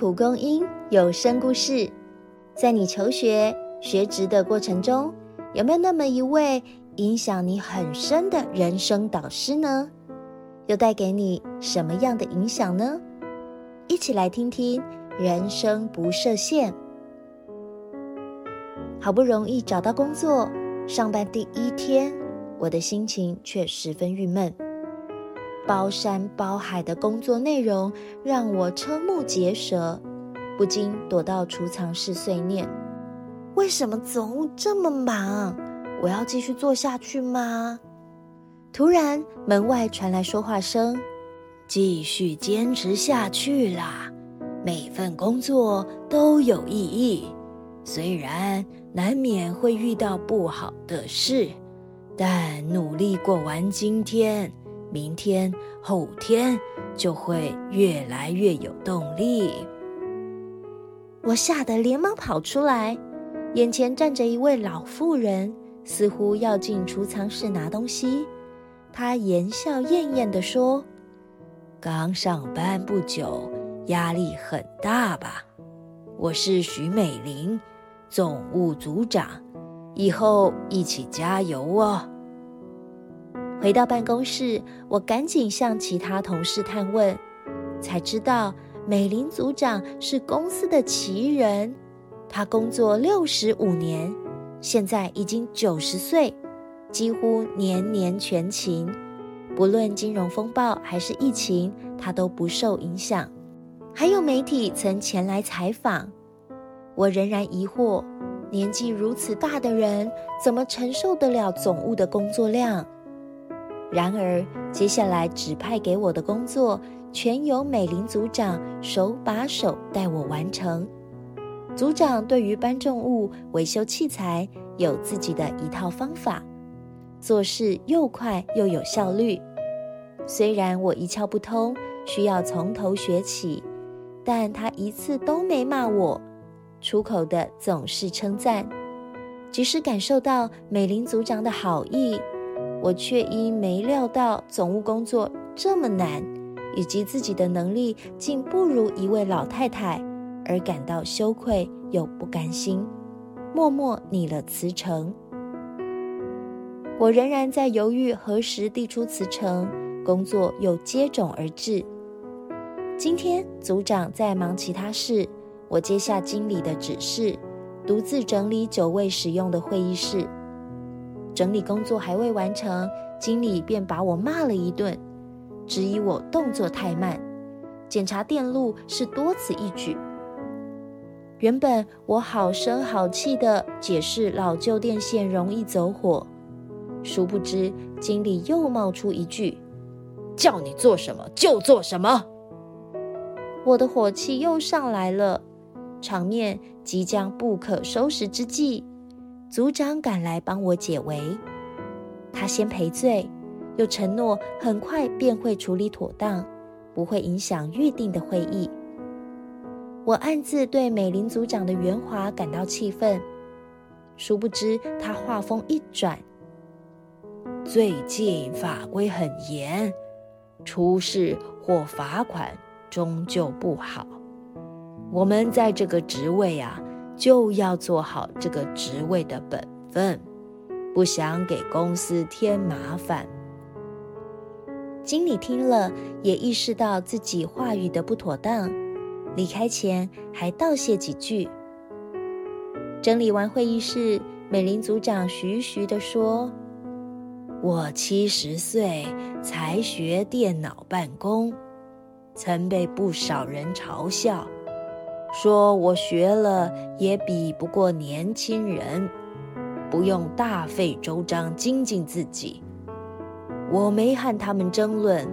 蒲公英有声故事，在你求学、学职的过程中，有没有那么一位影响你很深的人生导师呢？又带给你什么样的影响呢？一起来听听《人生不设限》。好不容易找到工作，上班第一天，我的心情却十分郁闷。包山包海的工作内容让我瞠目结舌，不禁躲到储藏室碎念：为什么总务这么忙？我要继续做下去吗？突然，门外传来说话声：“继续坚持下去啦！每份工作都有意义，虽然难免会遇到不好的事，但努力过完今天。”明天、后天就会越来越有动力。我吓得连忙跑出来，眼前站着一位老妇人，似乎要进储藏室拿东西。她言笑晏晏地说：“刚上班不久，压力很大吧？我是徐美玲，总务组长，以后一起加油哦。”回到办公室，我赶紧向其他同事探问，才知道美玲组长是公司的奇人。她工作六十五年，现在已经九十岁，几乎年年全勤。不论金融风暴还是疫情，她都不受影响。还有媒体曾前来采访，我仍然疑惑：年纪如此大的人，怎么承受得了总务的工作量？然而，接下来指派给我的工作，全由美玲组长手把手带我完成。组长对于搬重物、维修器材有自己的一套方法，做事又快又有效率。虽然我一窍不通，需要从头学起，但他一次都没骂我，出口的总是称赞。即使感受到美玲组长的好意。我却因没料到总务工作这么难，以及自己的能力竟不如一位老太太，而感到羞愧又不甘心，默默拟了辞呈。我仍然在犹豫何时递出辞呈，工作又接踵而至。今天组长在忙其他事，我接下经理的指示，独自整理久未使用的会议室。整理工作还未完成，经理便把我骂了一顿，质疑我动作太慢。检查电路是多此一举。原本我好声好气的解释老旧电线容易走火，殊不知经理又冒出一句：“叫你做什么就做什么。”我的火气又上来了，场面即将不可收拾之际。组长赶来帮我解围，他先赔罪，又承诺很快便会处理妥当，不会影响预定的会议。我暗自对美玲组长的圆滑感到气愤，殊不知他话锋一转：“最近法规很严，出事或罚款终究不好。我们在这个职位啊。”就要做好这个职位的本分，不想给公司添麻烦。经理听了也意识到自己话语的不妥当，离开前还道谢几句。整理完会议室，美玲组长徐徐地说：“我七十岁才学电脑办公，曾被不少人嘲笑。”说我学了也比不过年轻人，不用大费周章精进自己。我没和他们争论，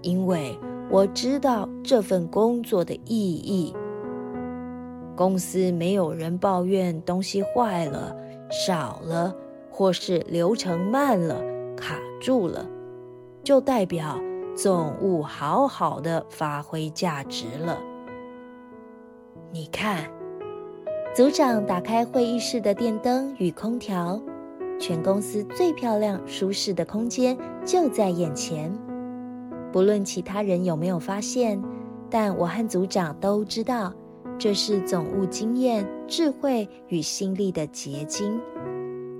因为我知道这份工作的意义。公司没有人抱怨东西坏了、少了，或是流程慢了、卡住了，就代表总务好好的发挥价值了。你看，组长打开会议室的电灯与空调，全公司最漂亮、舒适的空间就在眼前。不论其他人有没有发现，但我和组长都知道，这是总务经验、智慧与心力的结晶。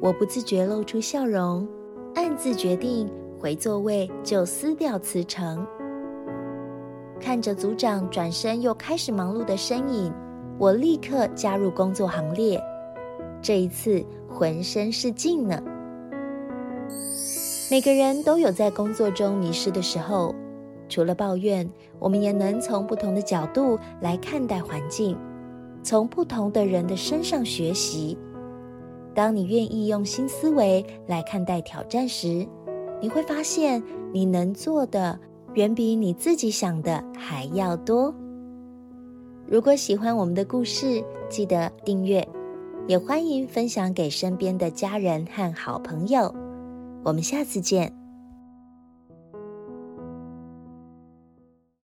我不自觉露出笑容，暗自决定回座位就撕掉辞呈。看着组长转身又开始忙碌的身影，我立刻加入工作行列。这一次浑身是劲呢。每个人都有在工作中迷失的时候，除了抱怨，我们也能从不同的角度来看待环境，从不同的人的身上学习。当你愿意用新思维来看待挑战时，你会发现你能做的远比你自己想的还要多。如果喜欢我们的故事，记得订阅，也欢迎分享给身边的家人和好朋友。我们下次见。